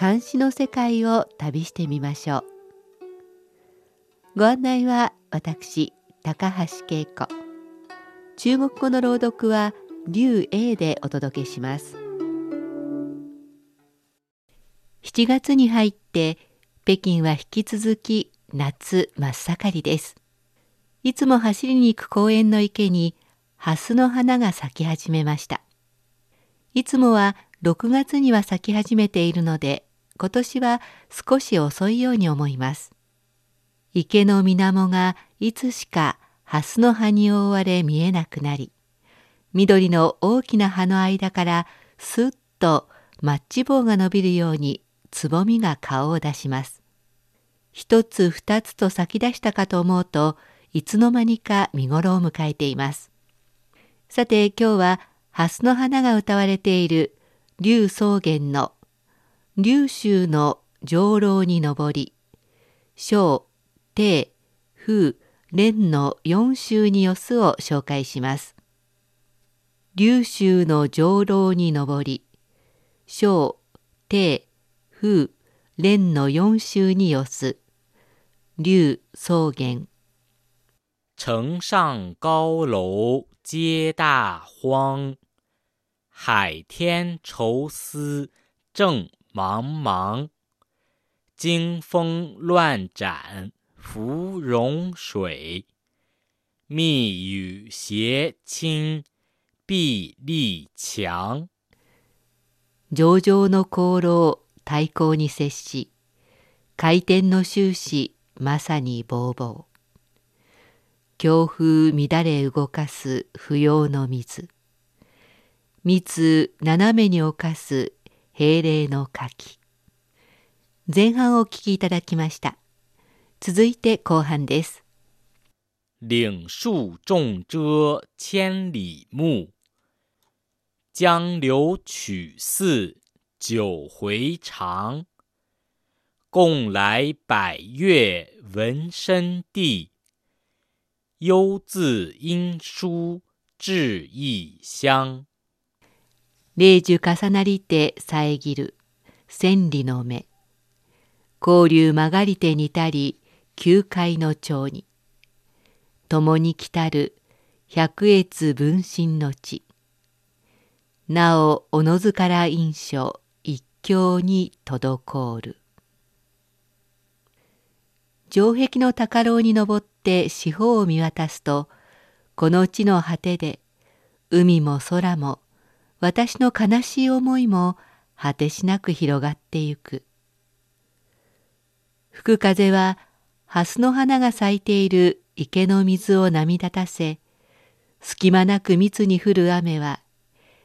監視の世界を旅してみましょう。ご案内は私高橋恵子。中国語の朗読は劉英でお届けします。7月に入って北京は引き続き夏真っ盛りです。いつも走りに行く公園の池に蓮の花が咲き始めました。いつもは6月には咲き始めているので今年は少し遅いように思います。池の水面がいつしか蓮の葉に覆われ見えなくなり緑の大きな葉の間からすっとマッチ棒が伸びるようにつぼみが顔を出します。一つ二つと咲き出したかと思うといつの間にか見頃を迎えています。さて今日は蓮の花が歌われている劉草原の劉州の上楼に登り小帝風蓮の四州によすを紹介します。劉州の上楼に登り小帝風蓮の四州によす劉草原城上高楼皆大荒，海天愁思正茫茫。惊风乱斩芙蓉水，密雨斜侵壁立墙。上々の功労太閤に接し回転の終始まさにぼうぼう強風乱れ動かす不要の水密斜めに侵す平霊の柿前半をお聞きいただきました。続いて後半です。岭树重遮千里目，江流曲似九回肠。共来百越闻声地。幽字音书至異鄉霊樹重なりて遮る千里の目。交流曲がりて似たり九海の町に。共に来たる百越分身の地。なおおのずから印象一境に滞る。城壁の高楼に登って四方を見渡すとこの地の果てで海も空も私の悲しい思いも果てしなく広がってゆく。吹く風は蓮の花が咲いている池の水を波立たせ隙間なく密に降る雨は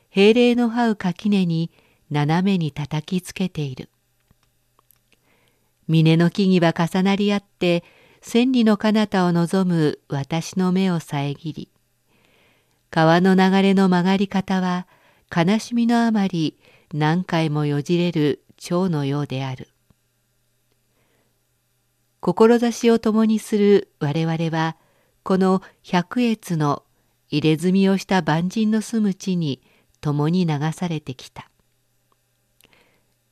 平霊の這う垣根に斜めに叩きつけている。峰の木々は重なり合って千里の彼方を望む私の目を遮り川の流れの曲がり方は悲しみのあまり何回もよじれる蝶のようである。志を共にする我々はこの百越の入れ墨をした万人の住む地に共に流されてきた。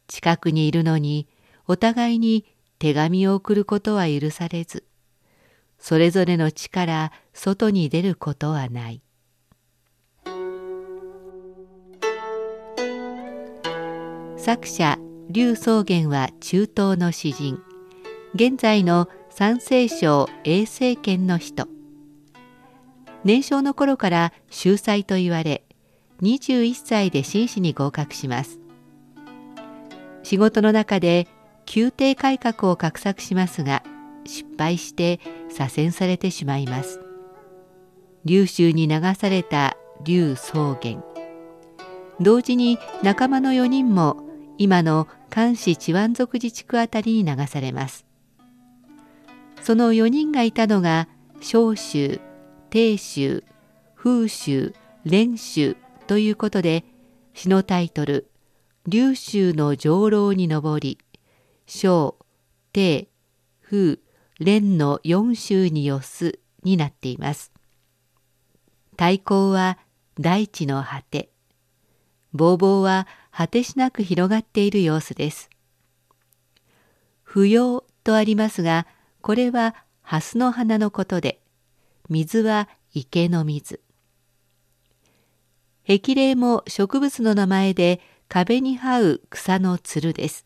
近くにいるのにお互いに手紙を送ることは許されずそれぞれの地から外に出ることはない。作者劉宗元は中東の詩人。現在の山西省衛生圏の人年少の頃から秀才と言われ21歳で紳士に合格します。仕事の中で宮廷改革を画策しますが失敗して左遷されてしまいます。劉州に流された劉宗元。同時に仲間の4人も今の漢氏治安族自治区あたりに流されますその4人がいたのが小州定州風州蓮州ということで詩のタイトル「龍州の上楼に上り小定風蓮の四州に寄す」になっています。太鼓は大地の果てぼうぼうは果てしなく広がっている様子です。不要とありますがこれは蓮の花のことで水は池の水。壁霊も植物の名前で壁に這う草のつるです。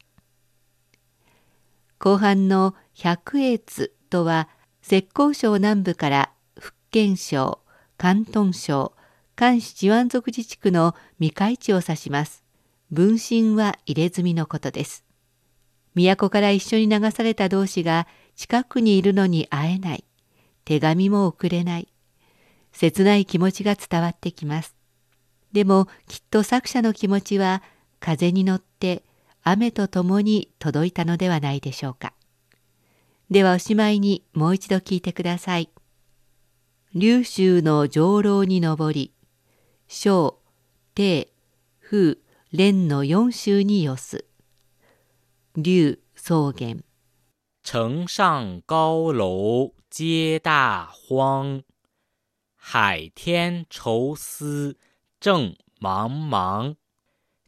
後半の百越とは浙江省南部から福建省、広東省、関市治安族自治区の未開地を指します。分身は入れ墨のことです。都から一緒に流された同士が近くにいるのに会えない。手紙も送れない。切ない気持ちが伝わってきます。でもきっと作者の気持ちは風に乗って雨とともに届いたのではないでしょうか。ではおしまいにもう一度聞いてください。龍州の上楼に登り、小、定、風、蓮の四州に寄す。龍草原。城上高楼皆大荒，海天愁思正茫茫。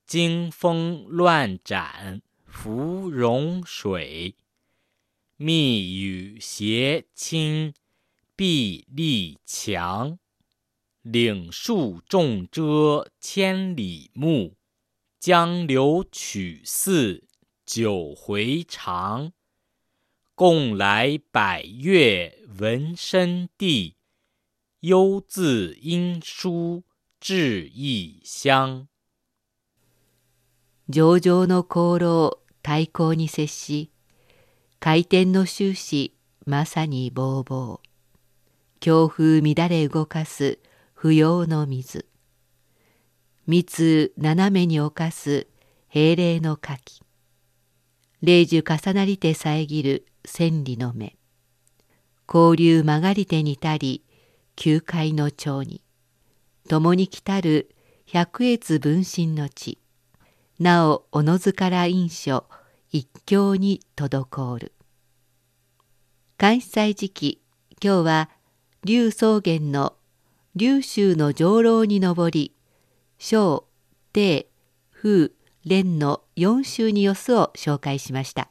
经风乱斩芙蓉水，密雨斜侵壁立墙。 岭树重遮千里目，江流曲似九回肠。共来百越闻声地，犹自音书至异乡。上々の功労太閤に接し回転の終始まさにぼうぼう強風乱れ動かす 不要の水。密斜めに侵す平霊の火器。霊樹重なりて遮る千里の目。交流曲がりてにたり球界の蝶に。共に来たる百越分身の地。なおおのずから印書一教に滞る。関西時期今日は龍草原の琉州の上楼に上り小定風蓮の4州によすを紹介しました。